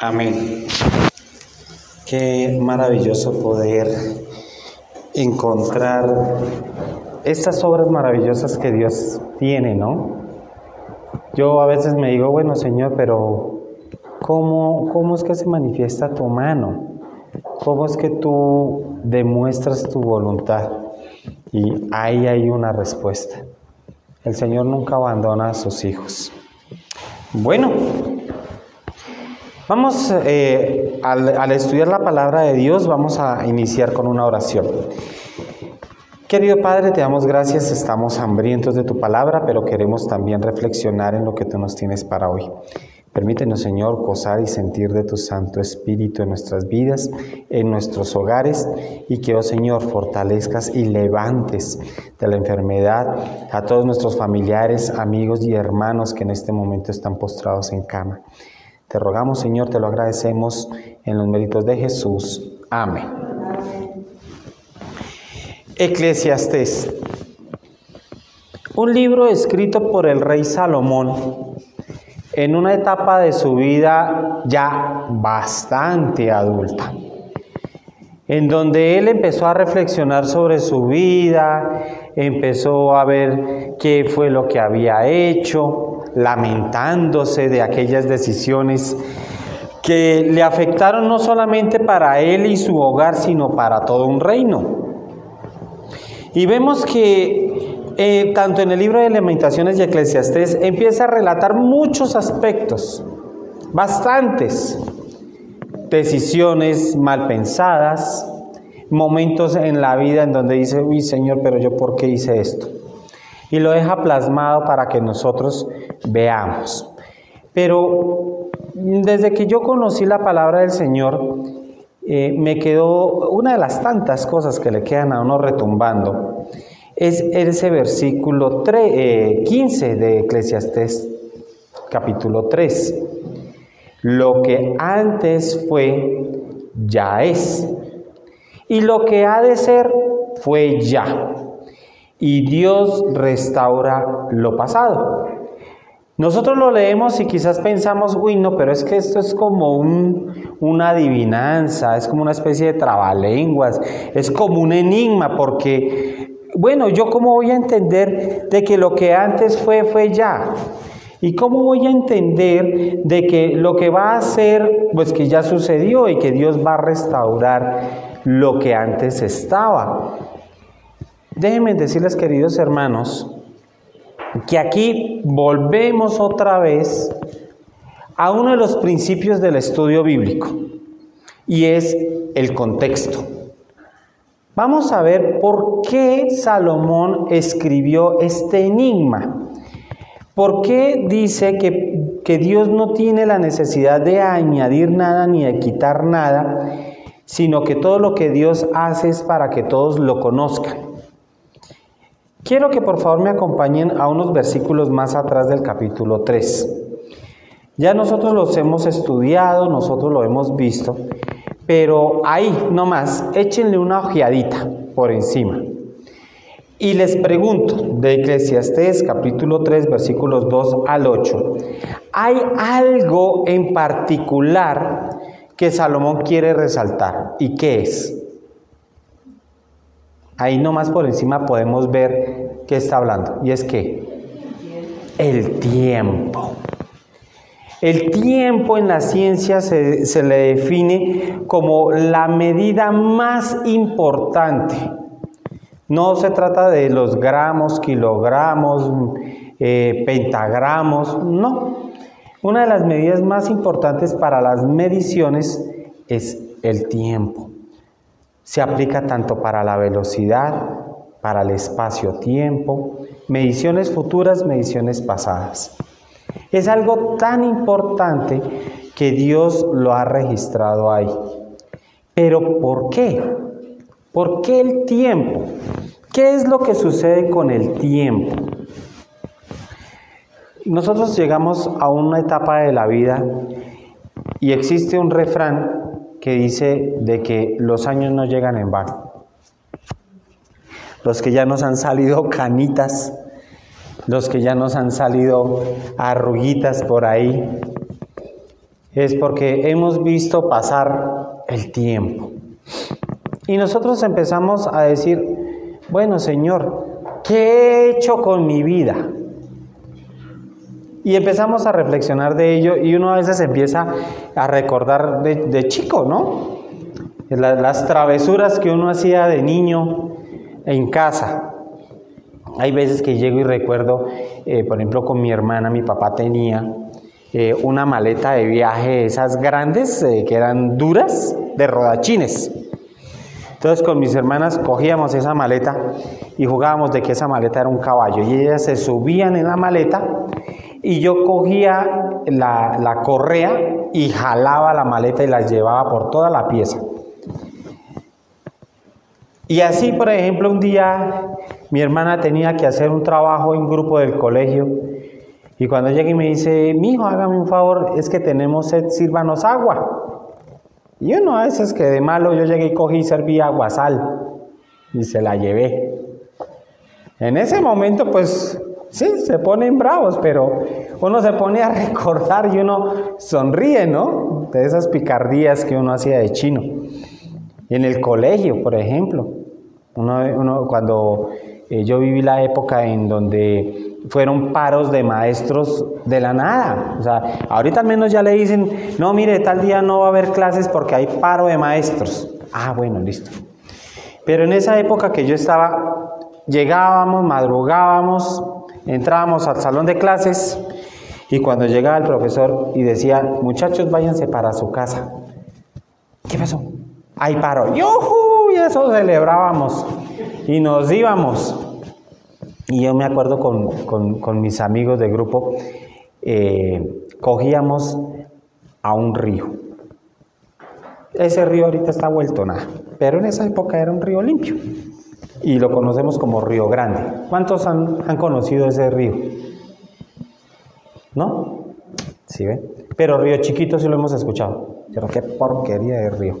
Amén. Qué maravilloso poder encontrar estas obras maravillosas que Dios tiene, ¿no? Yo a veces me digo, bueno Señor, pero ¿cómo, cómo es que se manifiesta tu mano? ¿Cómo es que tú demuestras tu voluntad? Y ahí hay una respuesta. El Señor nunca abandona a sus hijos. Bueno, vamos eh, al, estudiar la palabra de Dios, vamos a iniciar con una oración. Querido Padre, te damos gracias, estamos hambrientos de tu palabra, pero queremos también reflexionar en lo que tú nos tienes para hoy. Permítenos, Señor, gozar y sentir de tu Santo Espíritu en nuestras vidas, en nuestros hogares, y que, oh Señor, fortalezcas y levantes de la enfermedad a todos nuestros familiares, amigos y hermanos que en este momento están postrados en cama. Te rogamos, Señor, te lo agradecemos en los méritos de Jesús. Amén. Eclesiastés. Un libro escrito por el rey Salomón en una etapa de su vida ya bastante adulta, en donde él empezó a reflexionar sobre su vida, empezó a ver qué fue lo que había hecho, lamentándose de aquellas decisiones que le afectaron no solamente para él y su hogar, sino para todo un reino. Y vemos que eh, tanto en el libro de Lamentaciones y Eclesiastés, empieza a relatar muchos aspectos, bastantes, decisiones mal pensadas, momentos en la vida en donde dice, uy Señor, pero yo por qué hice esto. Y lo deja plasmado para que nosotros veamos. Pero desde que yo conocí la palabra del Señor, eh, me quedó una de las tantas cosas que le quedan a uno retumbando es ese versículo 3, 15 eh, de Eclesiastés capítulo 3. Lo que antes fue, ya es. Y lo que ha de ser, fue ya. Y Dios restaura lo pasado. Nosotros lo leemos y quizás pensamos, uy, no, pero es que esto es como un, una adivinanza, es como una especie de trabalenguas, es como un enigma, porque bueno, ¿yo cómo voy a entender de que lo que antes fue, fue ya? ¿Y cómo voy a entender de que lo que va a ser, pues que ya sucedió y que Dios va a restaurar lo que antes estaba? Déjenme decirles, queridos hermanos, que aquí volvemos otra vez a uno de los principios del estudio bíblico, y es el contexto. Vamos a ver por qué Salomón escribió este enigma. ¿Por qué dice que, que, Dios no tiene la necesidad de añadir nada ni de quitar nada, sino que todo lo que Dios hace es para que todos lo conozcan? Quiero que por favor me acompañen a unos versículos más atrás del capítulo 3. Ya nosotros los hemos estudiado, nosotros lo hemos visto, pero ahí nomás, échenle una ojeadita por encima. Y les pregunto, de Eclesiastés capítulo 3 versículos 2 al 8, ¿hay algo en particular que Salomón quiere resaltar? ¿Y qué es? Ahí nomás por encima podemos ver qué está hablando. Y es que el tiempo. El tiempo en la ciencia se, le define como la medida más importante. No se trata de los gramos, kilogramos, eh, pentagramos, no. Una de las medidas más importantes para las mediciones es el tiempo. Se aplica tanto para la velocidad, para el espacio-tiempo, mediciones futuras, mediciones pasadas. Es algo tan importante que Dios lo ha registrado ahí. Pero ¿por qué? ¿Por qué el tiempo? ¿Qué es lo que sucede con el tiempo? Nosotros llegamos a una etapa de la vida y existe un refrán que dice de que los años no llegan en vano. Los que ya nos han salido canitas, los que ya nos han salido arruguitas por ahí, es porque hemos visto pasar el tiempo. Y nosotros empezamos a decir, bueno Señor, ¿qué he hecho con mi vida? Y empezamos a reflexionar de ello y uno a veces empieza a recordar de, chico, ¿no? las travesuras que uno hacía de niño en casa. Hay veces que llego y recuerdo, eh, por ejemplo, con mi hermana, mi papá tenía eh, una maleta de viaje, esas grandes, eh, que eran duras, de rodachines. Entonces con mis hermanas cogíamos esa maleta y jugábamos de que esa maleta era un caballo y ellas se subían en la maleta y yo cogía la, la correa y jalaba la maleta y la llevaba por toda la pieza. Y así, por ejemplo, un día mi hermana tenía que hacer un trabajo en grupo del colegio y cuando llega y me dice, mi hijo, hágame un favor, es que tenemos sed, sírvanos agua. Y uno a veces que de malo yo llegué y cogí y serví agua sal y se la llevé. En ese momento, pues sí, se ponen bravos, pero uno se pone a recordar y uno sonríe, ¿no? De esas picardías que uno hacía de chino. En el colegio, por ejemplo, uno, cuando eh, yo viví la época en donde fueron paros de maestros de la nada. O sea, ahorita al menos ya le dicen, no, mire, tal día no va a haber clases porque hay paro de maestros. Ah, bueno, listo. Pero en esa época que yo estaba, llegábamos, madrugábamos, entrábamos al salón de clases y cuando llegaba el profesor y decía, muchachos, váyanse para su casa. ¿Qué pasó? Hay paro. ¡Yuhu! Y eso celebrábamos. Y nos íbamos. Y yo me acuerdo con, mis amigos de grupo, eh, cogíamos a un río. Ese río ahorita está vuelto nada, pero en esa época era un río limpio y lo conocemos como Río Grande. ¿Cuántos han, han conocido ese río? ¿No? ¿Sí ven? Pero Río Chiquito sí lo hemos escuchado. Pero qué porquería de río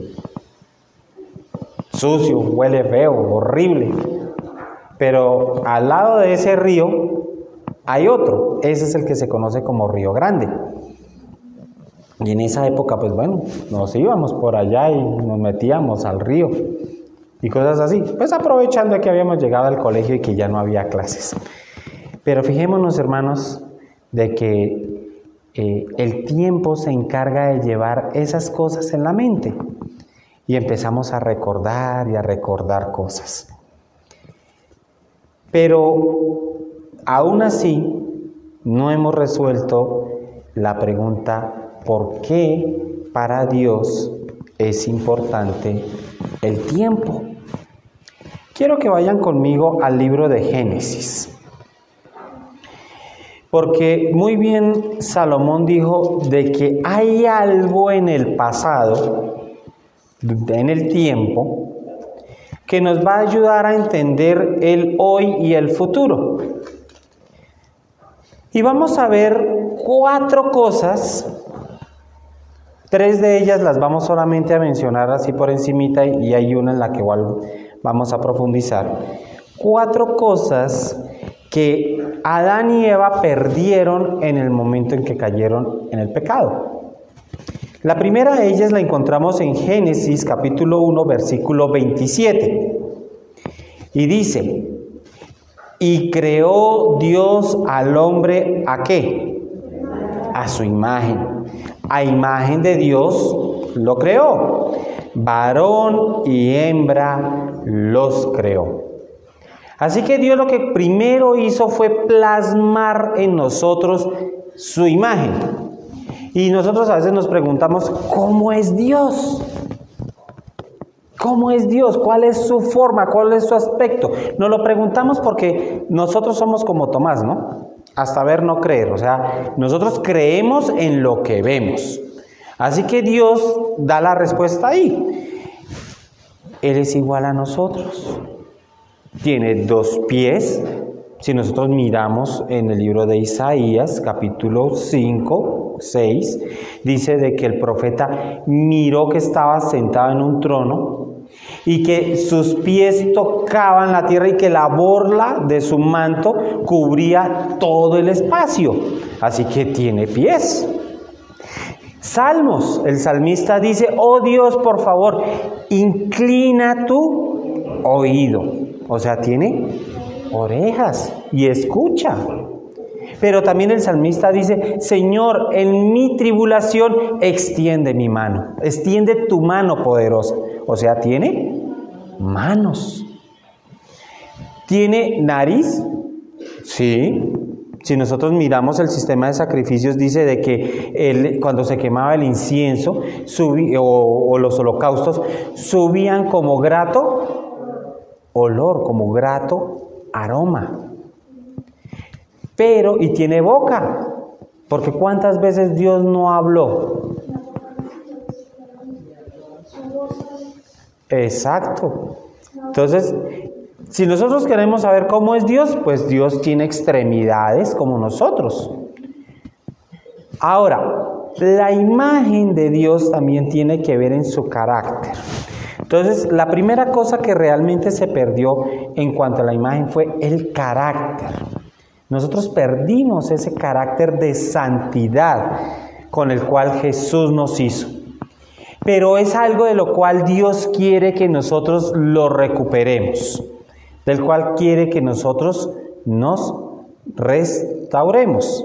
sucio, huele feo, horrible. Pero al lado de ese río hay otro, ese es el que se conoce como Río Grande. Y en esa época, pues bueno, nos íbamos por allá y nos metíamos al río y cosas así. Pues aprovechando que habíamos llegado al colegio y que ya no había clases. Pero fijémonos, hermanos, de que eh, el tiempo se encarga de llevar esas cosas en la mente y empezamos a recordar y a recordar cosas. Pero aún así no hemos resuelto la pregunta ¿por qué para Dios es importante el tiempo? Quiero que vayan conmigo al libro de Génesis. Porque muy bien Salomón dijo de que hay algo en el pasado en el tiempo que nos va a ayudar a entender el hoy y el futuro. Y vamos a ver cuatro cosas, tres de ellas las vamos solamente a mencionar así por encimita y hay una en la que igual vamos a profundizar. Cuatro cosas que Adán y Eva perdieron en el momento en que cayeron en el pecado. La primera de ellas la encontramos en Génesis capítulo 1 versículo 27. Y dice, y creó Dios al hombre a qué? A su imagen. A imagen de Dios lo creó. Varón y hembra los creó. Así que Dios lo que primero hizo fue plasmar en nosotros su imagen. Y nosotros a veces nos preguntamos, ¿cómo es Dios? ¿Cómo es Dios? ¿Cuál es su forma? ¿Cuál es su aspecto? Nos lo preguntamos porque nosotros somos como Tomás, ¿no? Hasta ver, no creer. O sea, nosotros creemos en lo que vemos. Así que Dios da la respuesta ahí. Él es igual a nosotros. Tiene dos pies. Si nosotros miramos en el libro de Isaías, capítulo 5, 6, dice de que el profeta miró que estaba sentado en un trono y que sus pies tocaban la tierra y que la borla de su manto cubría todo el espacio. Así que tiene pies. Salmos, el salmista dice, oh Dios, por favor, inclina tu oído. O sea, tiene orejas y escucha. Pero también el salmista dice, Señor, en mi tribulación extiende mi mano, extiende tu mano poderosa. O sea, tiene manos. ¿Tiene nariz? Sí. Si nosotros miramos el sistema de sacrificios, dice de que cuando se quemaba el incienso o, o los holocaustos, subían como grato olor, como grato aroma. Pero, y tiene boca, porque ¿cuántas veces Dios no habló? Exacto. Entonces, si nosotros queremos saber cómo es Dios, pues Dios tiene extremidades como nosotros. Ahora, la imagen de Dios también tiene que ver en su carácter. Entonces, la primera cosa que realmente se perdió en cuanto a la imagen fue el carácter. Nosotros perdimos ese carácter de santidad con el cual Jesús nos hizo. Pero es algo de lo cual Dios quiere que nosotros lo recuperemos del cual quiere que nosotros nos restauremos.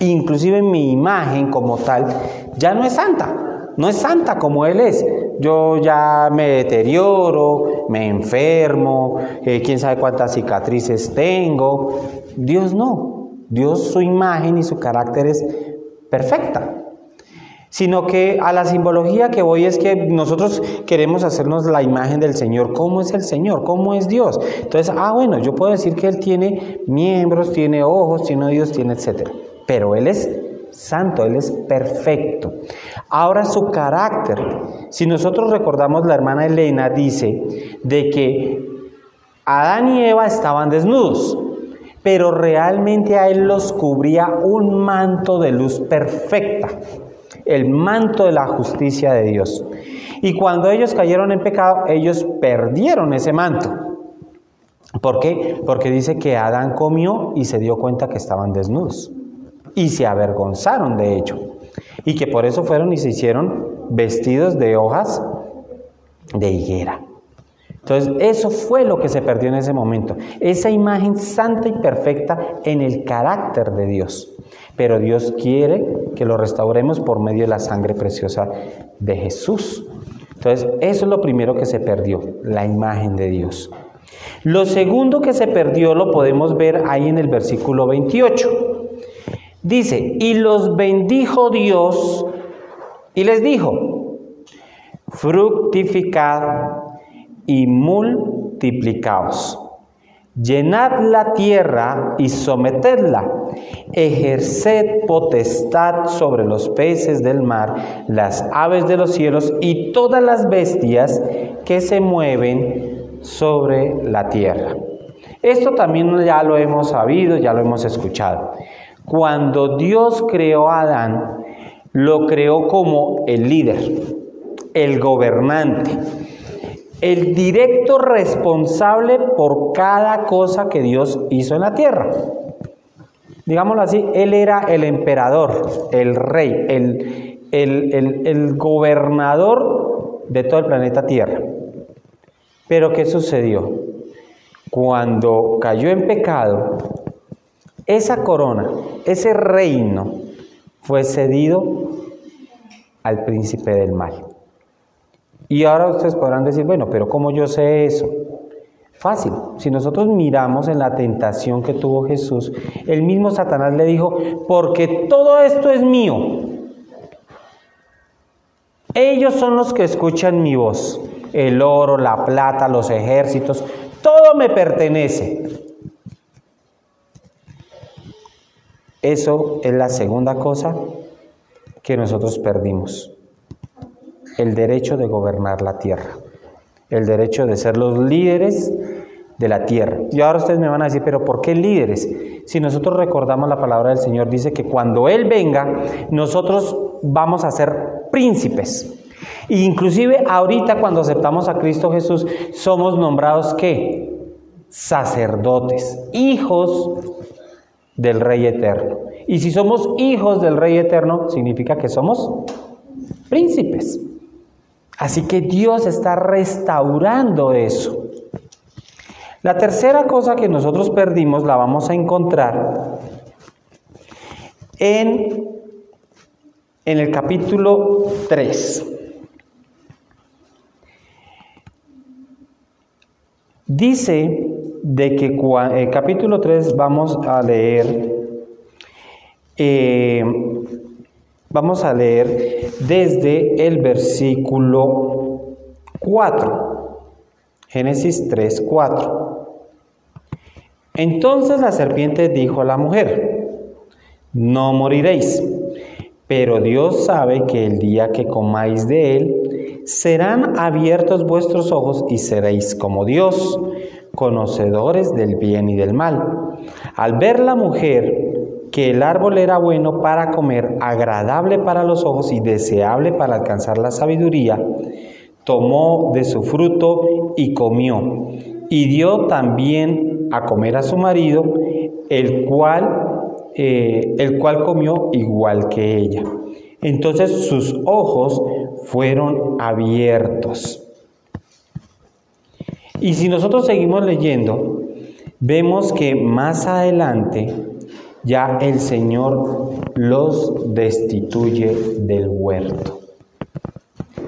inclusive mi imagen como tal, ya no es santa. No es santa como Él es. Yo ya me deterioro, me enfermo, eh, quién sabe cuántas cicatrices tengo. Dios no. Dios su imagen y su carácter es perfecta. Sino que a la simbología que voy es que nosotros queremos hacernos la imagen del Señor. ¿Cómo es el Señor? ¿Cómo es Dios? Entonces, ah, bueno, yo puedo decir que Él tiene miembros, tiene ojos, tiene oídos, tiene etcétera. Pero Él es santo, Él es perfecto. Ahora su carácter, si nosotros recordamos, la hermana Elena dice de que Adán y Eva estaban desnudos pero realmente a él los cubría un manto de luz perfecta, el manto de la justicia de Dios. Y cuando ellos cayeron en pecado, ellos perdieron ese manto. ¿Por qué? Porque dice que Adán comió y se dio cuenta que estaban desnudos. Y se avergonzaron de ello. Y que por eso fueron y se hicieron vestidos de hojas de higuera. Entonces, eso fue lo que se perdió en ese momento, esa imagen santa y perfecta en el carácter de Dios. Pero Dios quiere que lo restauremos por medio de la sangre preciosa de Jesús. Entonces, eso es lo primero que se perdió, la imagen de Dios. Lo segundo que se perdió lo podemos ver ahí en el versículo 28. Dice, y los bendijo Dios y les dijo, fructificad y multiplicaos. Llenad la tierra y sometedla. Ejerced potestad sobre los peces del mar, las aves de los cielos y todas las bestias que se mueven sobre la tierra. Esto también ya lo hemos sabido, ya lo hemos escuchado. Cuando Dios creó a Adán, lo creó como el líder, el gobernante el directo responsable por cada cosa que Dios hizo en la tierra. Digámoslo así, Él era el emperador, el rey, el, el, gobernador de todo el planeta Tierra. Pero ¿qué sucedió? Cuando cayó en pecado, esa corona, ese reino, fue cedido al príncipe del mal. Y ahora ustedes podrán decir, bueno, pero ¿cómo yo sé eso? Fácil. Si nosotros miramos en la tentación que tuvo Jesús, el mismo Satanás le dijo, porque todo esto es mío. Ellos son los que escuchan mi voz. El oro, la plata, los ejércitos, todo me pertenece. Eso es la segunda cosa que nosotros perdimos. El derecho de gobernar la tierra. El derecho de ser los líderes de la tierra. Y ahora ustedes me van a decir, pero ¿por qué líderes? Si nosotros recordamos la palabra del Señor, dice que cuando Él venga, nosotros vamos a ser príncipes. E inclusive ahorita cuando aceptamos a Cristo Jesús, somos nombrados ¿qué? Sacerdotes, hijos del Rey Eterno. Y si somos hijos del Rey Eterno, significa que somos príncipes. Así que Dios está restaurando eso. La tercera cosa que nosotros perdimos la vamos a encontrar en, en el capítulo 3. Dice de que el capítulo 3 vamos a leer, eh, vamos a leer desde el versículo 4. Génesis 3, 4. Entonces la serpiente dijo a la mujer, no moriréis, pero Dios sabe que el día que comáis de él, serán abiertos vuestros ojos y seréis como Dios, conocedores del bien y del mal. Al ver la mujer que el árbol era bueno para comer, agradable para los ojos y deseable para alcanzar la sabiduría, tomó de su fruto y comió, y dio también a comer a su marido, el cual, eh, el cual comió igual que ella. Entonces sus ojos fueron abiertos. Y si nosotros seguimos leyendo, vemos que más adelante ya el Señor los destituye del huerto.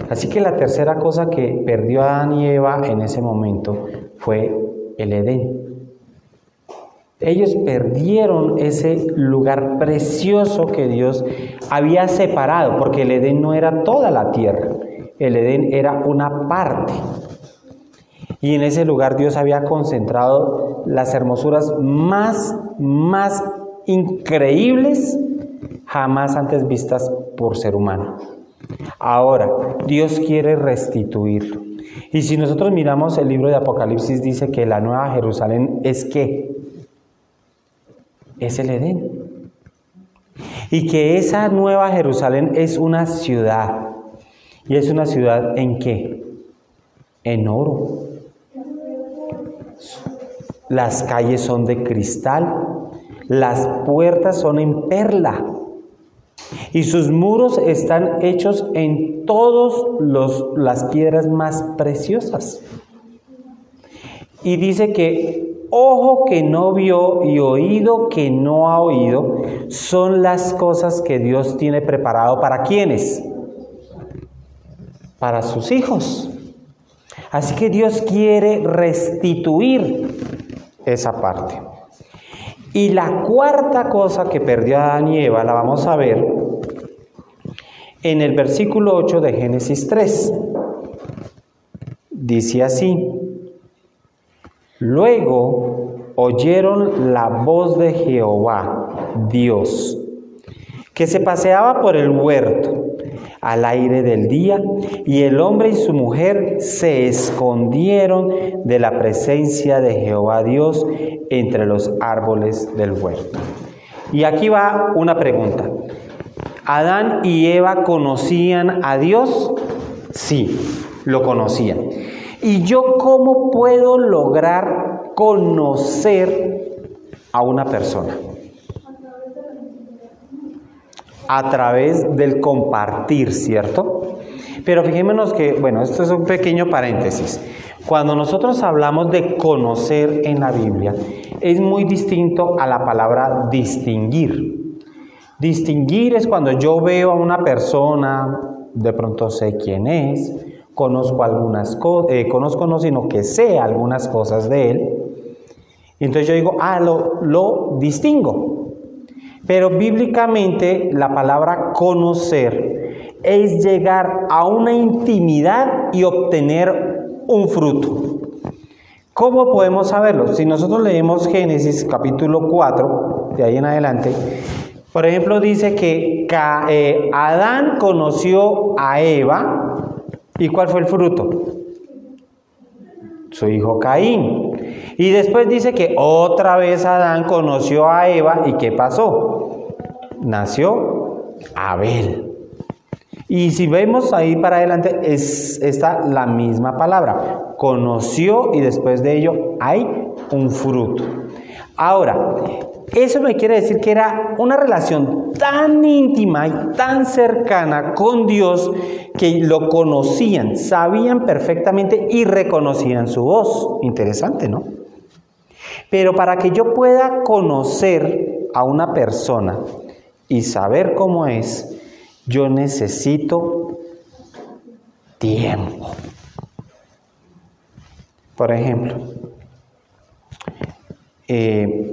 Así que la tercera cosa que perdió Adán y Eva en ese momento fue el Edén. Ellos perdieron ese lugar precioso que Dios había separado, porque el Edén no era toda la tierra, el Edén era una parte. Y en ese lugar Dios había concentrado las hermosuras más, más increíbles jamás antes vistas por ser humano. Ahora, Dios quiere restituir. Y si nosotros miramos el libro de Apocalipsis, dice que la nueva Jerusalén es qué? Es el Edén. Y que esa nueva Jerusalén es una ciudad. ¿Y es una ciudad en qué? En oro. Las calles son de cristal. Las puertas son en perla y sus muros están hechos en todas las piedras más preciosas. Y dice que ojo que no vio y oído que no ha oído son las cosas que Dios tiene preparado para quienes? Para sus hijos. Así que Dios quiere restituir esa parte. Y la cuarta cosa que perdió Adán y Eva la vamos a ver en el versículo 8 de Génesis 3. Dice así, luego oyeron la voz de Jehová, Dios, que se paseaba por el huerto al aire del día, y el hombre y su mujer se escondieron de la presencia de Jehová Dios entre los árboles del huerto. Y aquí va una pregunta. ¿Adán y Eva conocían a Dios? Sí, lo conocían. ¿Y yo cómo puedo lograr conocer a una persona? A través del compartir, ¿cierto? Pero fijémonos que, bueno, esto es un pequeño paréntesis. Cuando nosotros hablamos de conocer en la Biblia, es muy distinto a la palabra distinguir. Distinguir es cuando yo veo a una persona, de pronto sé quién es, conozco algunas cosas, eh, conozco no, sino que sé algunas cosas de Él. Entonces yo digo, ah, lo, lo distingo. Pero bíblicamente la palabra conocer es llegar a una intimidad y obtener un fruto. ¿Cómo podemos saberlo? Si nosotros leemos Génesis capítulo 4, de ahí en adelante, por ejemplo dice que eh, Adán conoció a Eva, ¿y cuál fue el fruto? Su hijo Caín. Y después dice que otra vez Adán conoció a Eva, ¿y qué pasó? Nació Abel. Y si vemos ahí para adelante, es esta la misma palabra. Conoció y después de ello hay un fruto. Ahora, eso me quiere decir que era una relación tan íntima y tan cercana con Dios que lo conocían, sabían perfectamente y reconocían su voz. Interesante, ¿no? Pero para que yo pueda conocer a una persona y saber cómo es, yo necesito tiempo. Por ejemplo, eh,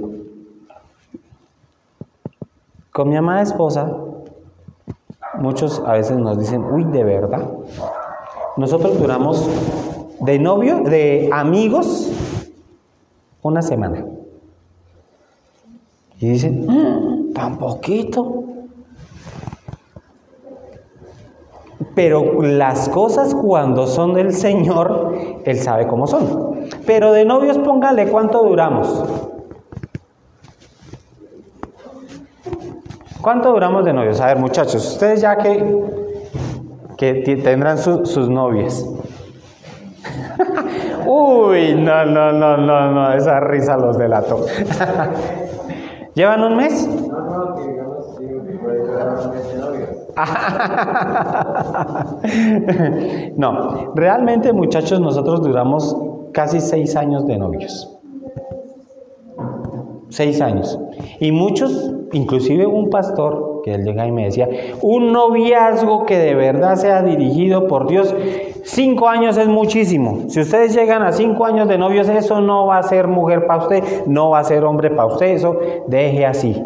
con mi amada esposa, muchos a veces nos dicen, uy, de verdad. Nosotros duramos de novio, de amigos, una semana. Y dicen, mm, tan poquito. Pero las cosas cuando son del Señor, Él sabe cómo son. Pero de novios póngale cuánto duramos. ¿Cuánto duramos de novios? A ver, muchachos, ustedes ya que, que tendrán sus novias. Uy, no, no, no, no, no, esa risa los delató. ¿Llevan un mes? no, realmente muchachos nosotros duramos casi seis años de novios. Seis años. Y muchos, inclusive un pastor, que él llega y me decía, un noviazgo que de verdad sea dirigido por Dios, cinco años es muchísimo. Si ustedes llegan a cinco años de novios, eso no va a ser mujer para usted, no va a ser hombre para usted, eso deje así.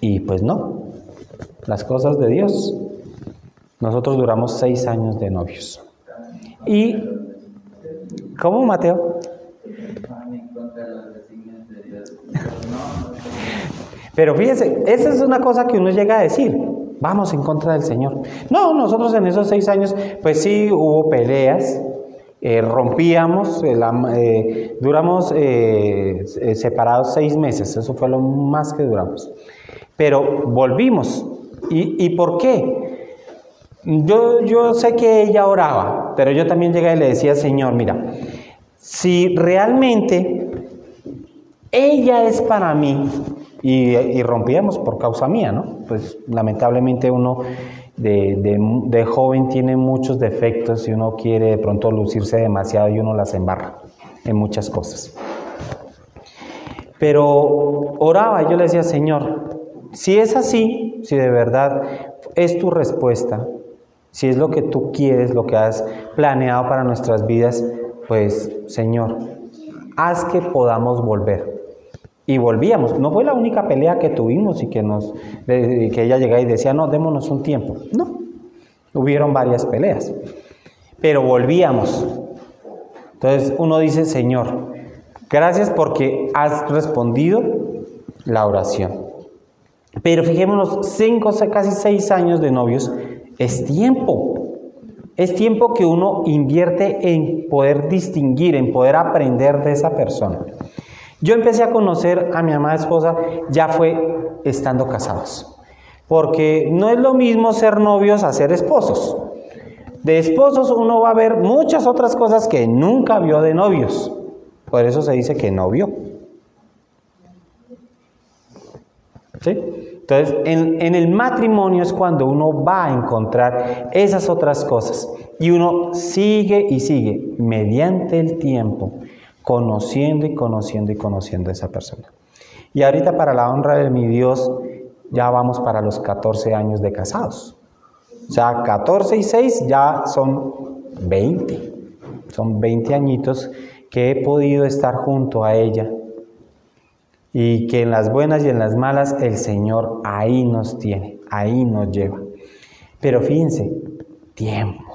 Y pues no, las cosas de Dios. Nosotros duramos seis años de novios. Y, ¿cómo Mateo? Pero fíjense, esa es una cosa que uno llega a decir, vamos en contra del Señor. No, nosotros en esos seis años, pues sí hubo peleas, eh, rompíamos, eh, eh, duramos separados seis meses, eso fue lo más que duramos. Pero volvimos. ¿Y, y por qué? Yo, yo sé que ella oraba, pero yo también llegué y le decía, Señor, mira, si realmente ella es para mí, y, rompíamos por causa mía, ¿no? Pues lamentablemente uno de, de, joven tiene muchos defectos y uno quiere de pronto lucirse demasiado y uno las embarra en muchas cosas. Pero oraba yo le decía, Señor, si es así, si de verdad es tu respuesta, si es lo que tú quieres, lo que has planeado para nuestras vidas, pues Señor, haz que podamos volver. Y volvíamos. No fue la única pelea que tuvimos y que, nos, que ella llegaba y decía, no, démonos un tiempo. No, hubieron varias peleas. Pero volvíamos. Entonces uno dice, Señor, gracias porque has respondido la oración. Pero fijémonos, cinco, casi seis años de novios es tiempo. Es tiempo que uno invierte en poder distinguir, en poder aprender de esa persona. Yo empecé a conocer a mi amada esposa ya fue estando casados. Porque no es lo mismo ser novios a ser esposos. De esposos uno va a ver muchas otras cosas que nunca vio de novios. Por eso se dice que no vio. ¿Sí? Entonces, en, en, el matrimonio es cuando uno va a encontrar esas otras cosas. Y uno sigue y sigue mediante el tiempo conociendo y conociendo y conociendo a esa persona. Y ahorita para la honra de mi Dios, ya vamos para los 14 años de casados. O sea, 14 y 6 ya son 20. Son 20 añitos que he podido estar junto a ella. Y que en las buenas y en las malas el Señor ahí nos tiene, ahí nos lleva. Pero fíjense, tiempo.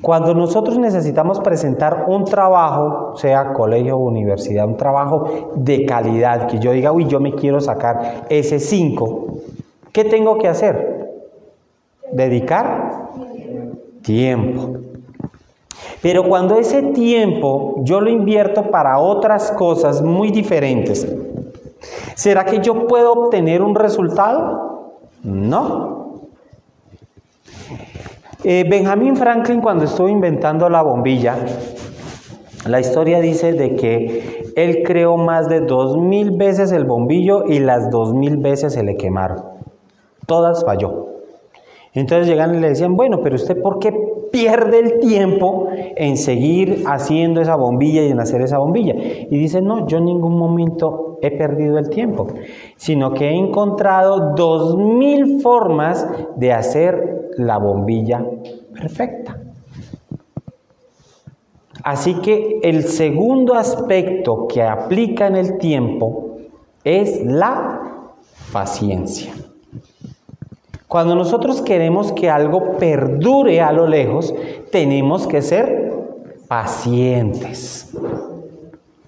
Cuando nosotros necesitamos presentar un trabajo, sea colegio o universidad, un trabajo de calidad, que yo diga, uy, yo me quiero sacar ese 5, ¿qué tengo que hacer? Dedicar tiempo. Pero cuando ese tiempo yo lo invierto para otras cosas muy diferentes, ¿será que yo puedo obtener un resultado? No. Eh, Benjamin Franklin cuando estuvo inventando la bombilla, la historia dice de que él creó más de dos mil veces el bombillo y las dos mil veces se le quemaron. Todas falló. Entonces llegan y le decían, bueno, pero usted ¿por qué pierde el tiempo en seguir haciendo esa bombilla y en hacer esa bombilla? Y dice, no, yo en ningún momento he perdido el tiempo, sino que he encontrado dos mil formas de hacer la bombilla perfecta. Así que el segundo aspecto que aplica en el tiempo es la paciencia. Cuando nosotros queremos que algo perdure a lo lejos, tenemos que ser pacientes.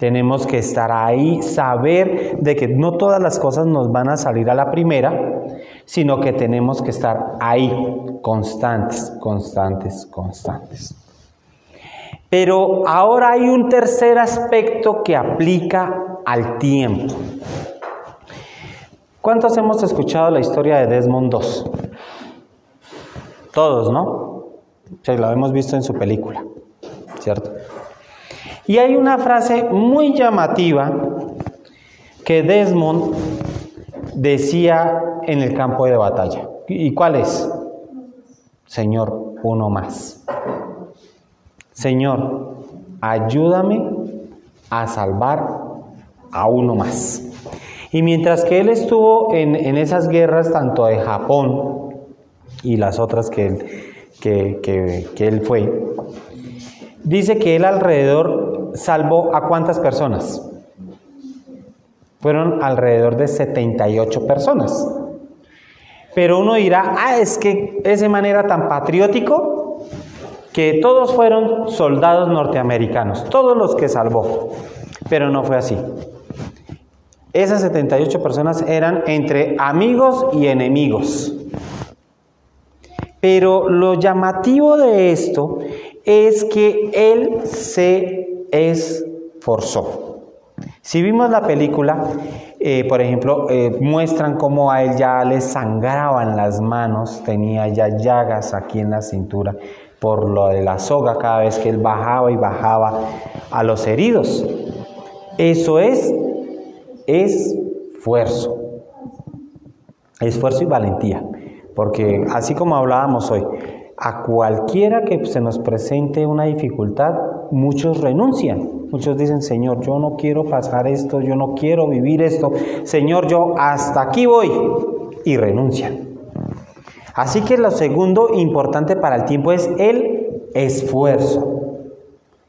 Tenemos que estar ahí, saber de que no todas las cosas nos van a salir a la primera, sino que tenemos que estar ahí, constantes, constantes, constantes. Pero ahora hay un tercer aspecto que aplica al tiempo. ¿Cuántos hemos escuchado la historia de Desmond II? Todos, ¿no? Sí, lo hemos visto en su película, ¿cierto? Y hay una frase muy llamativa que Desmond decía en el campo de batalla. ¿Y cuál es? Señor, uno más. Señor, ayúdame a salvar a uno más. Y mientras que él estuvo en, esas guerras, tanto de Japón y las otras que que, que él fue, dice que él alrededor salvó a cuántas personas? Fueron alrededor de 78 personas. Pero uno dirá, ah, es que ese manera tan patriótico que todos fueron soldados norteamericanos, todos los que salvó. Pero no fue así. Esas 78 personas eran entre amigos y enemigos. Pero lo llamativo de esto es que él se esforzó. Si vimos la película, eh, por ejemplo, eh, muestran cómo a él ya le sangraban las manos, tenía ya llagas aquí en la cintura por lo de la soga cada vez que él bajaba y bajaba a los heridos. Eso es esfuerzo. Esfuerzo y valentía. Porque así como hablábamos hoy, a cualquiera que se nos presente una dificultad, muchos renuncian. Muchos dicen, Señor, yo no quiero pasar esto, yo no quiero vivir esto. Señor, yo hasta aquí voy. Y renuncian. Así que lo segundo importante para el tiempo es el esfuerzo.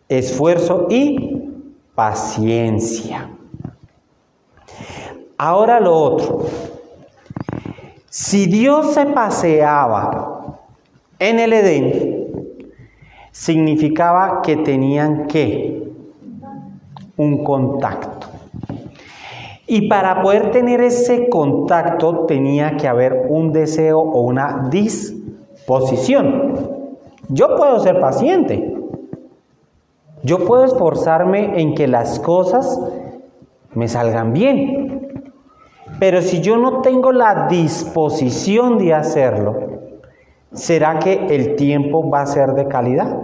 Esfuerzo y paciencia. Ahora lo otro. Si Dios se paseaba en el Edén, significaba que tenían que un contacto. Y para poder tener ese contacto tenía que haber un deseo o una disposición. Yo puedo ser paciente. Yo puedo esforzarme en que las cosas me salgan bien. Pero si yo no tengo la disposición de hacerlo, ¿será que el tiempo va a ser de calidad?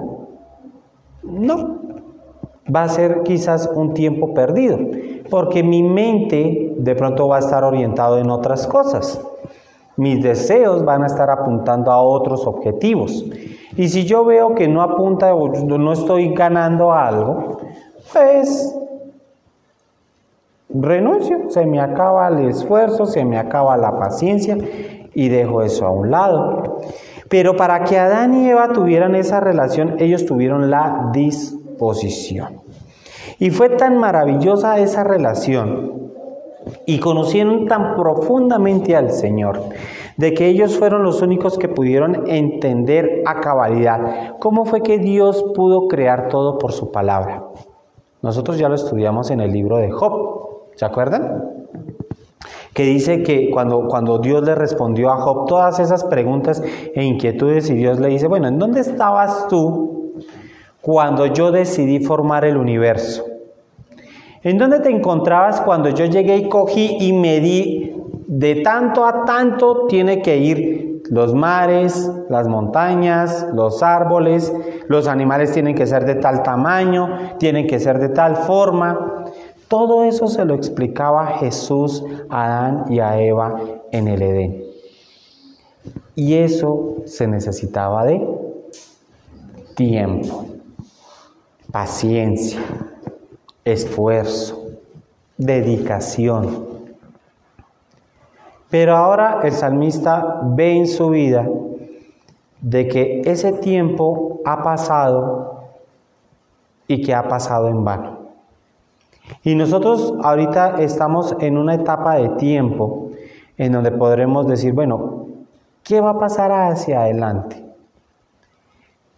No, va a ser quizás un tiempo perdido, porque mi mente de pronto va a estar orientado en otras cosas. Mis deseos van a estar apuntando a otros objetivos. Y si yo veo que no apunta no estoy ganando algo, pues renuncio, se me acaba el esfuerzo, se me acaba la paciencia y dejo eso a un lado. Pero para que Adán y Eva tuvieran esa relación, ellos tuvieron la disposición. Y fue tan maravillosa esa relación y conocieron tan profundamente al Señor, de que ellos fueron los únicos que pudieron entender a cabalidad cómo fue que Dios pudo crear todo por su palabra. Nosotros ya lo estudiamos en el libro de Job, ¿se acuerdan? Que dice que cuando, cuando Dios le respondió a Job todas esas preguntas e inquietudes y Dios le dice, bueno, ¿en dónde estabas tú cuando yo decidí formar el universo? ¿En dónde te encontrabas cuando yo llegué y cogí y medí de tanto a tanto tiene que ir los mares, las montañas, los árboles, los animales tienen que ser de tal tamaño, tienen que ser de tal forma. Todo eso se lo explicaba Jesús a Adán y a Eva en el Edén. Y eso se necesitaba de tiempo, paciencia, esfuerzo, dedicación. Pero ahora el salmista ve en su vida de que ese tiempo ha pasado y que ha pasado en vano. Y nosotros ahorita estamos en una etapa de tiempo en donde podremos decir, bueno, ¿qué va a pasar hacia adelante?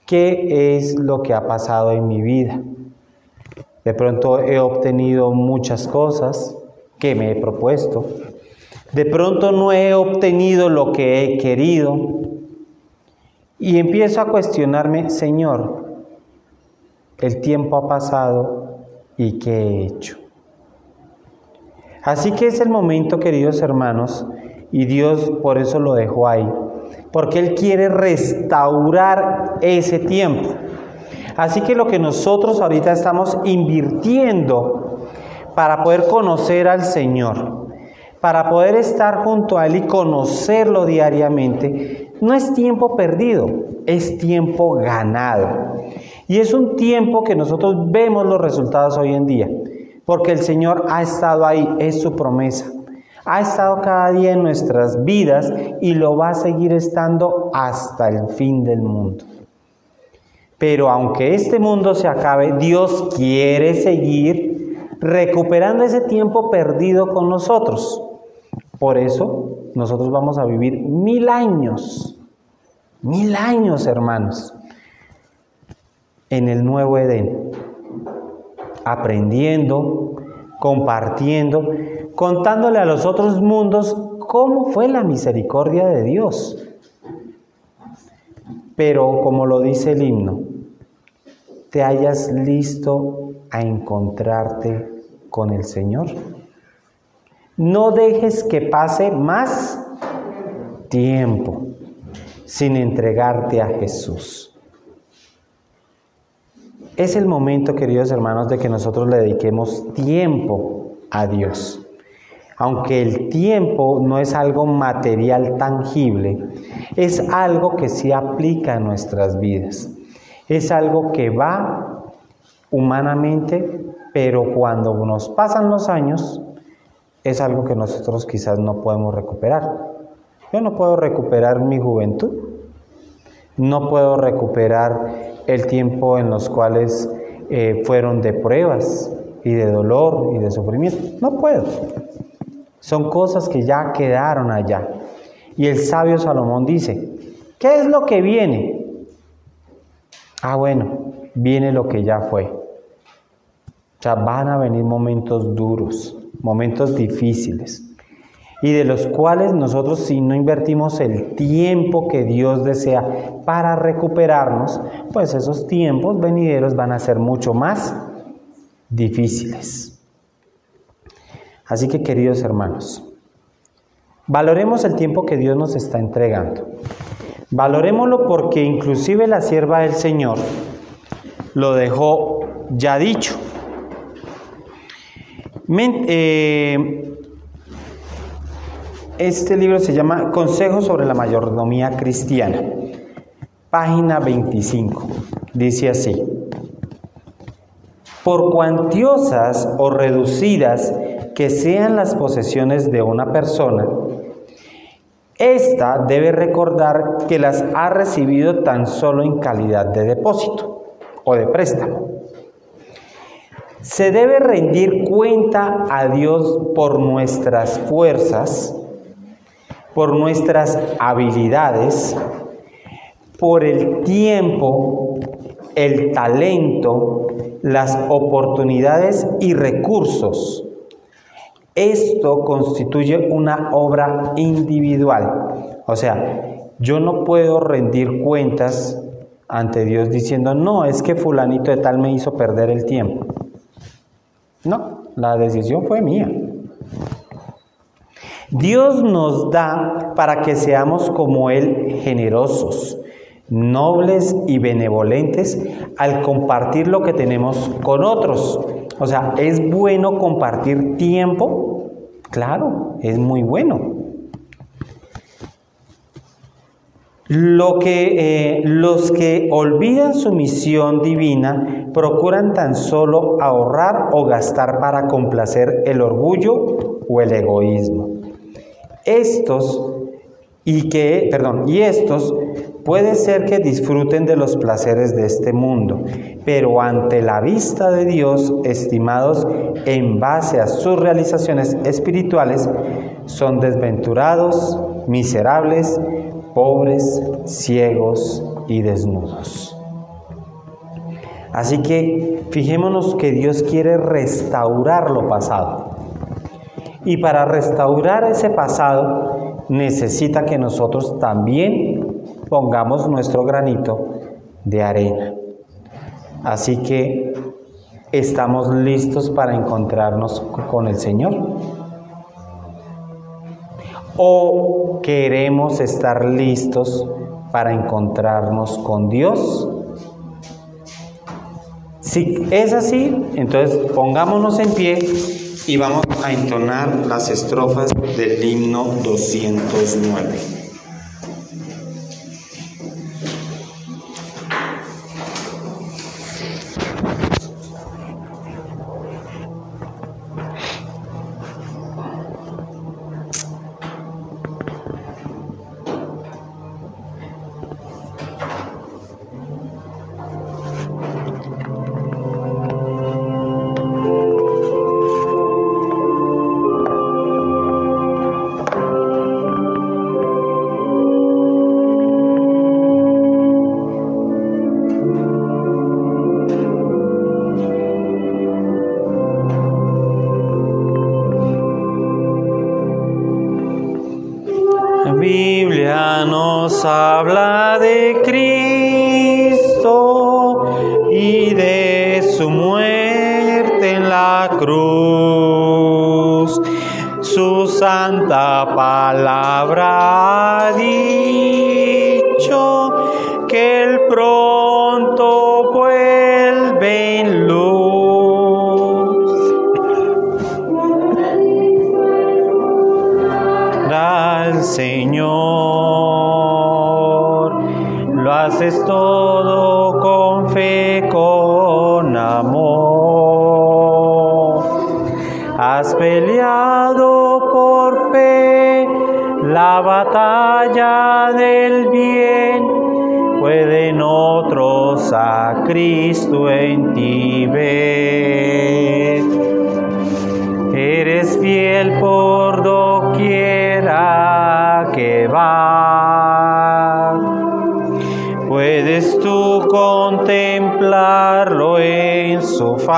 ¿Qué es lo que ha pasado en mi vida? De pronto he obtenido muchas cosas que me he propuesto, de pronto no he obtenido lo que he querido y empiezo a cuestionarme, Señor, el tiempo ha pasado y qué he hecho. Así que es el momento, queridos hermanos, y Dios por eso lo dejó ahí, porque Él quiere restaurar ese tiempo. Así que lo que nosotros ahorita estamos invirtiendo para poder conocer al Señor, para poder estar junto a Él y conocerlo diariamente, no es tiempo perdido, es tiempo ganado. Y es un tiempo que nosotros vemos los resultados hoy en día, porque el Señor ha estado ahí, es su promesa. Ha estado cada día en nuestras vidas y lo va a seguir estando hasta el fin del mundo. Pero aunque este mundo se acabe, Dios quiere seguir recuperando ese tiempo perdido con nosotros. Por eso nosotros vamos a vivir mil años, mil años hermanos, en el nuevo Edén, aprendiendo, compartiendo, contándole a los otros mundos cómo fue la misericordia de Dios. Pero como lo dice el himno, te hayas listo a encontrarte con el Señor. No dejes que pase más tiempo sin entregarte a Jesús. Es el momento, queridos hermanos, de que nosotros le dediquemos tiempo a Dios. Aunque el tiempo no es algo material tangible, es algo que se aplica a nuestras vidas. Es algo que va humanamente, pero cuando nos pasan los años, es algo que nosotros quizás no podemos recuperar. Yo no puedo recuperar mi juventud, no puedo recuperar el tiempo en los cuales eh, fueron de pruebas y de dolor y de sufrimiento. No puedo. Son cosas que ya quedaron allá. Y el sabio Salomón dice, ¿qué es lo que viene? Ah, bueno, viene lo que ya fue. O sea, van a venir momentos duros, momentos difíciles, y de los cuales nosotros si no invertimos el tiempo que Dios desea para recuperarnos, pues esos tiempos venideros van a ser mucho más difíciles. Así que queridos hermanos, valoremos el tiempo que Dios nos está entregando. Valorémoslo porque inclusive la sierva del Señor lo dejó ya dicho. Eh, este libro se llama Consejos sobre la mayordomía cristiana, página 25. Dice así, por cuantiosas o reducidas que sean las posesiones de una persona, Esta debe recordar que las ha recibido tan solo en calidad de depósito o de préstamo. Se debe rendir cuenta a Dios por nuestras fuerzas, por nuestras habilidades, por el tiempo, el talento, las oportunidades y recursos. Esto constituye una obra individual. O sea, yo no puedo rendir cuentas ante Dios diciendo, no, es que fulanito de tal me hizo perder el tiempo. No, la decisión fue mía. Dios nos da para que seamos como Él generosos, nobles y benevolentes al compartir lo que tenemos con otros. O sea, ¿es bueno compartir tiempo? Claro, es muy bueno. Lo que, eh, los que olvidan su misión divina procuran tan solo ahorrar o gastar para complacer el orgullo o el egoísmo. Estos y que, perdón, y estos puede ser que disfruten de los placeres de este mundo, pero ante la vista de Dios, estimados en base a sus realizaciones espirituales, son desventurados, miserables, pobres, ciegos y desnudos. Así que fijémonos que Dios quiere restaurar lo pasado. Y para restaurar ese pasado necesita que nosotros también pongamos nuestro granito de arena. Así que estamos listos para encontrarnos con el Señor o queremos estar listos para encontrarnos con Dios? Si es así, entonces pongámonos en pie y vamos a entonar las estrofas del himno 209. Bien. Pueden otros a Cristo en ti ver. Eres fiel por doquiera que vas puedes tú contemplarlo en su faz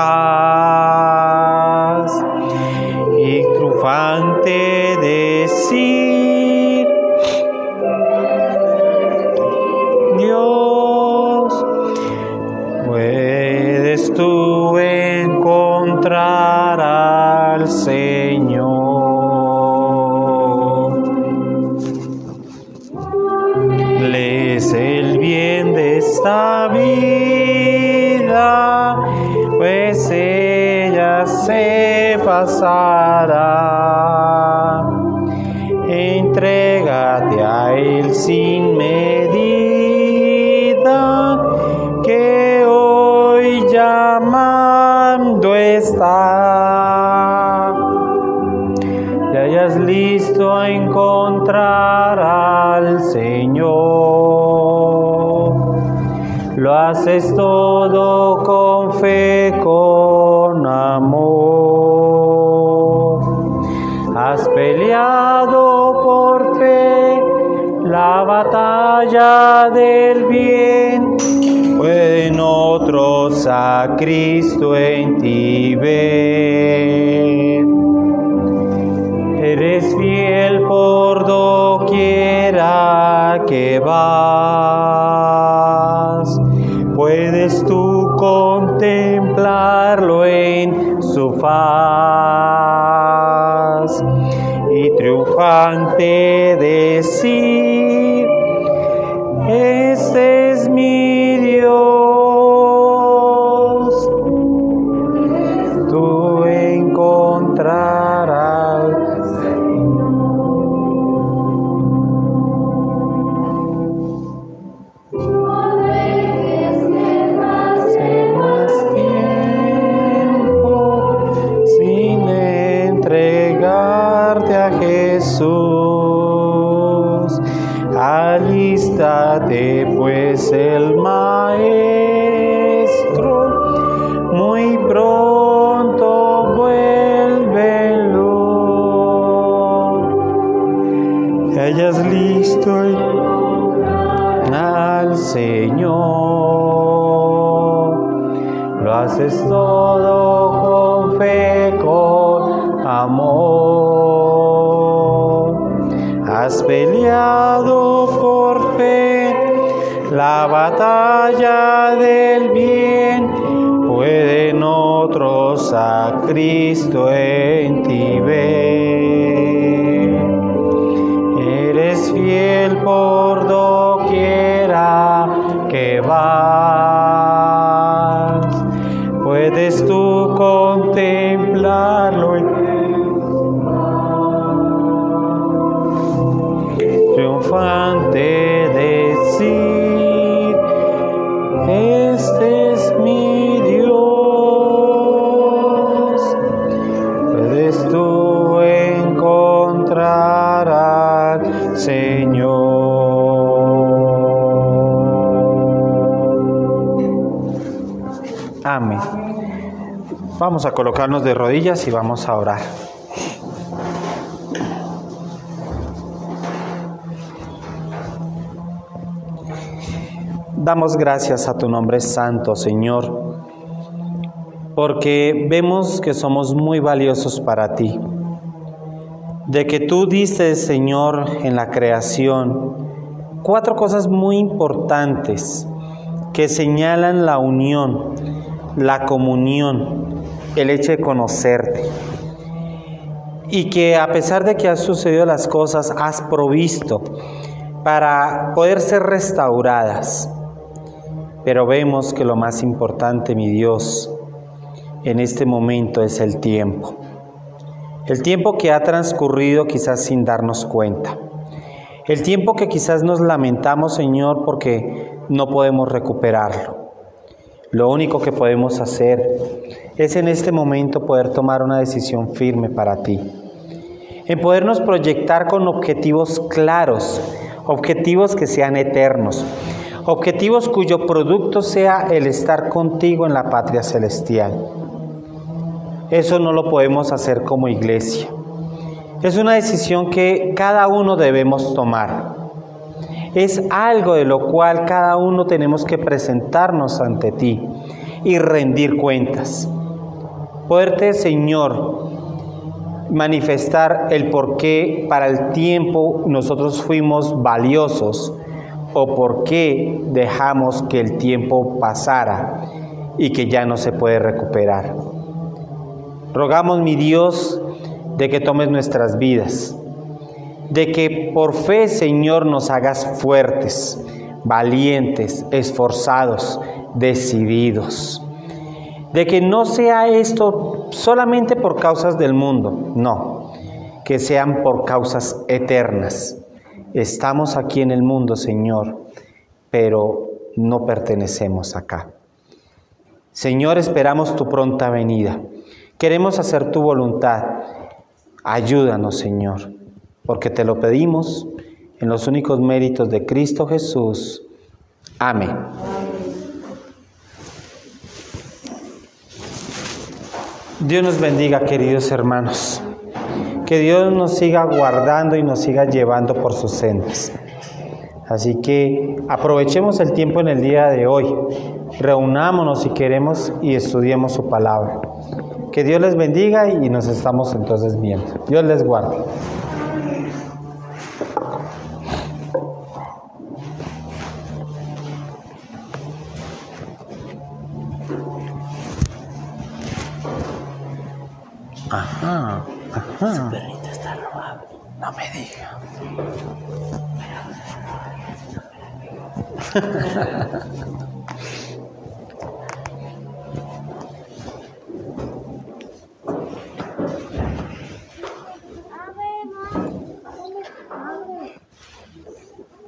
y trufante decir, se a Cristo en ti ver. Eres fiel por doquiera que vas. Puedes tú contemplarlo en su faz y triunfante decir, batalla del bien. Pueden otros a Cristo en ti ver. Eres fiel por doquiera A colocarnos de rodillas y vamos a orar. Damos gracias a tu nombre santo, Señor, porque vemos que somos muy valiosos para ti. De que tú dices, Señor, en la creación, cuatro cosas muy importantes que señalan la unión, la comunión, el hecho de conocerte. Y que a pesar de que han sucedido las cosas, has provisto para poder ser restauradas. Pero vemos que lo más importante, mi Dios, en este momento es el tiempo. El tiempo que ha transcurrido quizás sin darnos cuenta. El tiempo que quizás nos lamentamos, Señor, porque no podemos recuperarlo. Lo único que podemos hacer es en este momento poder tomar una decisión firme para ti. En podernos proyectar con objetivos claros, objetivos que sean eternos, objetivos cuyo producto sea el estar contigo en la patria celestial. Eso no lo podemos hacer como iglesia. Es una decisión que cada uno debemos tomar. Es algo de lo cual cada uno tenemos que presentarnos ante ti y rendir cuentas. Poderte, Señor, manifestar el por qué para el tiempo nosotros fuimos valiosos o por qué dejamos que el tiempo pasara y que ya no se puede recuperar. Rogamos, mi Dios, de que tomes nuestras vidas, de que por fe, Señor, nos hagas fuertes, valientes, esforzados, decididos. De que no sea esto solamente por causas del mundo, no, que sean por causas eternas. Estamos aquí en el mundo, Señor, pero no pertenecemos acá. Señor, esperamos tu pronta venida. Queremos hacer tu voluntad. Ayúdanos, Señor. Porque te lo pedimos en los únicos méritos de Cristo Jesús. Amén. Dios nos bendiga, queridos hermanos. Que Dios nos siga guardando y nos siga llevando por sus sendas. Así que aprovechemos el tiempo en el día de hoy. Reunámonos si queremos y estudiemos su palabra. Que Dios les bendiga y nos estamos entonces viendo. Dios les guarde. Ajá, ajá. Su perrito está robado. No me diga.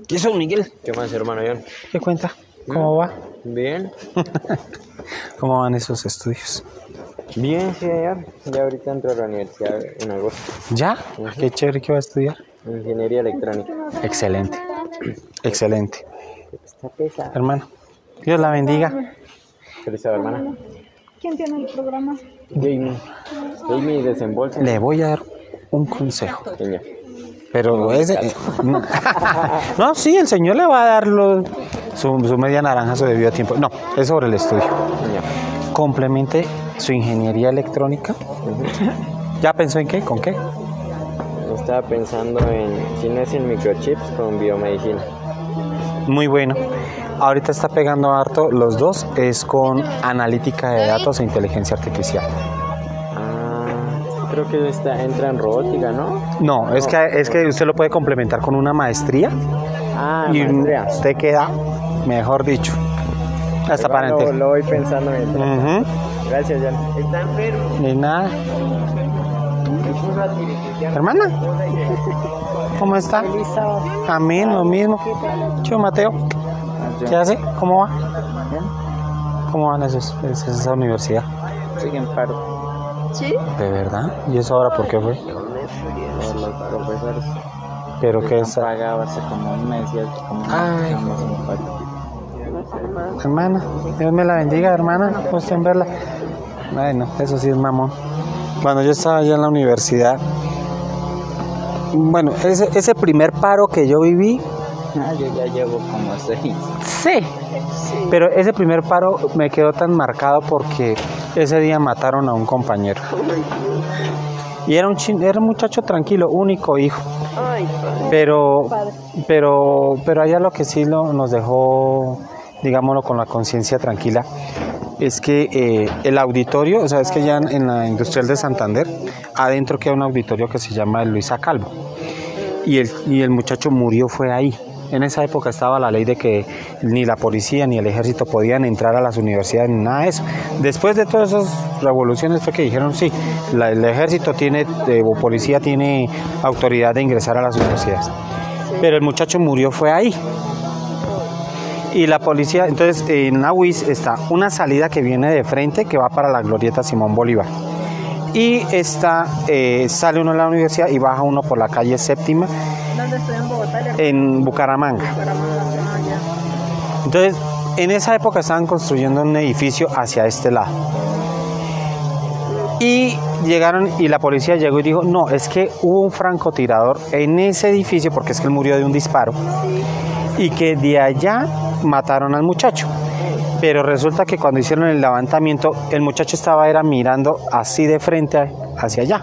¿Qué son, Miguel? ¿Qué más, hermano John? ¿Qué cuenta? ¿Cómo va? Bien. ¿Cómo van esos estudios? Bien, sí, ayer. Ya ahorita entro a la universidad en agosto. ¿Ya? Qué chévere que va a estudiar. Ingeniería electrónica. Excelente. Excelente. Está pesado. Hermano, Dios la bendiga. Feliz hermana. ¿Quién tiene el programa? Jamie. Jamie desembolsa. Le voy a dar un consejo. Señor. Pero ese. No. No, sí, el Señor le va a dar lo- su, su media naranja, su debido tiempo. No, es sobre el estudio. Señor. Complemente su ingeniería electrónica. ¿Ya pensó en qué? ¿Con qué? Estaba pensando en, si no es en microchips, con biomedicina. Muy bueno. Ahorita está pegando harto los dos, es con analítica de datos e inteligencia artificial. Ah, creo que esta entra en robótica, ¿no? No, es que, es que usted lo puede complementar con una maestría Ah, y maestría. usted queda, mejor dicho, hasta para lo, lo voy pensando mientras. Ujú. Gracias, John. Está enfermo. Ni nada. Hermana, ¿cómo está? Amén, lo mismo. Yo, Mateo, ¿qué hace? ¿Cómo va? ¿Cómo van esos, es- esa universidad? Sigue en paro. ¿Sí? ¿De verdad? ¿Y eso ahora por qué fue? Por los profesores. ¿Pero qué es? pagaba hace como un mes y como un mes. Hermana, Dios me la bendiga, hermana. Gusto en verla. Bueno, eso sí es mamón. Cuando yo estaba allá en la universidad, bueno, ese, ese primer paro que yo viví, Ah, yo ya llevo como seis. sí, pero ese primer paro me quedó tan marcado porque ese día mataron a un compañero. Y era un, chin- era un muchacho tranquilo, único hijo. Pero, pero, pero allá lo que sí lo, nos dejó, digámoslo, con la conciencia tranquila, es que eh, el auditorio, o sea, es que ya en, en la industrial de Santander, adentro queda un auditorio que se llama el Luisa Calvo. Y el, y el muchacho murió fue ahí. En esa época estaba la ley de que ni la policía ni el ejército podían entrar a las universidades ni nada de eso. Después de todas esas revoluciones fue que dijeron sí, la- el ejército tiene eh, o policía tiene autoridad de ingresar a las universidades. Pero el muchacho murió fue ahí. Y la policía, entonces en la UIS está una salida que viene de frente que va para la glorieta Simón Bolívar. Y esta eh, sale uno de la universidad y baja uno por la calle séptima ¿Dónde estoy en Bogotá? en Bucaramanga. Entonces, en esa época estaban construyendo un edificio hacia este lado. Y llegaron y la policía llegó y dijo, no, es que hubo un francotirador en ese edificio, porque es que él murió de un disparo, y que de allá mataron al muchacho. Pero resulta que cuando hicieron el levantamiento, el muchacho estaba era mirando así de frente hacia allá.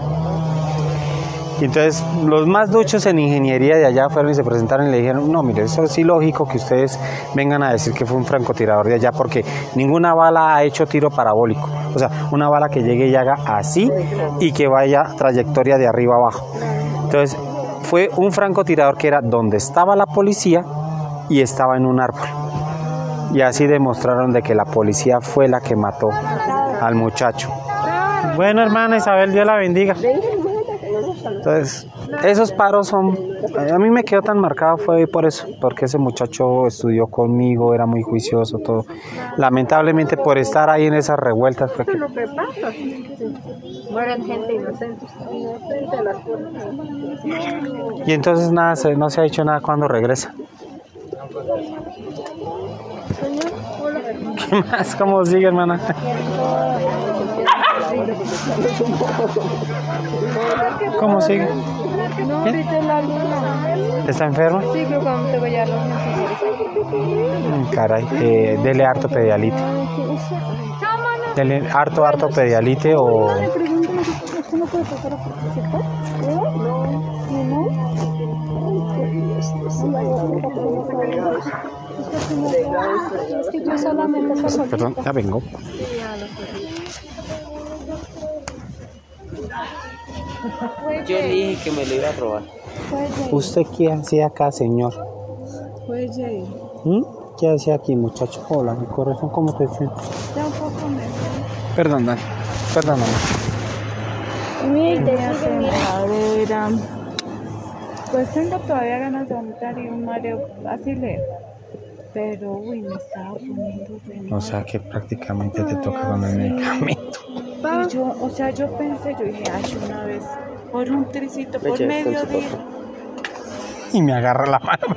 Y entonces los más duchos en ingeniería de allá fueron y se presentaron y le dijeron, no, mire, eso es ilógico que ustedes vengan a decir que fue un francotirador de allá porque ninguna bala ha hecho tiro parabólico. O sea, una bala que llegue y haga así y que vaya trayectoria de arriba abajo. Entonces fue un francotirador que era donde estaba la policía y estaba en un árbol. Y así demostraron de que la policía fue la que mató al muchacho. Bueno, hermana Isabel, Dios la bendiga. Entonces, Esos paros son, a mí me quedó tan marcado fue por eso, porque ese muchacho estudió conmigo, era muy juicioso, todo. Lamentablemente por estar ahí en esas revueltas fue que... Gente inocente. Y entonces nada, no se ha hecho nada cuando regresa. ¿Qué más? ¿Cómo sigue, hermana? ¿Cómo sigue? No, viste la luna. ¿Está enferma? Sí, creo que cuando te vaya a la luna. Mm, Caray, eh, dele harto pedialite. Dele harto, harto pedialite o... Perdón, ya vengo. Yo le dije que me lo iba a robar. ¿Usted qué hacía acá, señor? ¿Mm? ¿Qué hacía aquí, muchacho? Hola, mi corazón, ¿cómo te sientes? Ya un poco me Perdón, Dani. Perdóname. Tenía sentadera. Pues tengo todavía ganas de vomitar y un mareo así leve. Pero, uy, me estaba poniendo de. O sea que prácticamente te toca con el medicamento. Y yo, o sea, yo pensé, yo dije, ay, una vez, por un tricito, por Leche, medio día. Y me agarra la mano.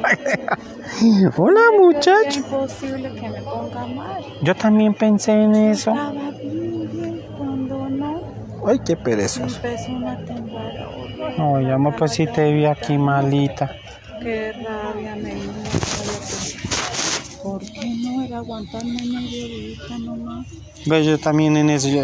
Hola, Es muchacho. imposible que me ponga mal. Yo también pensé en eso. Estaba bien, bien, cuando no, Ay, qué perezoso. empezó una temblada. No, ya amor, pues sí te vi aquí malita. Qué rabia me dio. no sabía qué- ¿Por qué no era aguantarme medio día nomás? Ve, yo también en eso. Yo,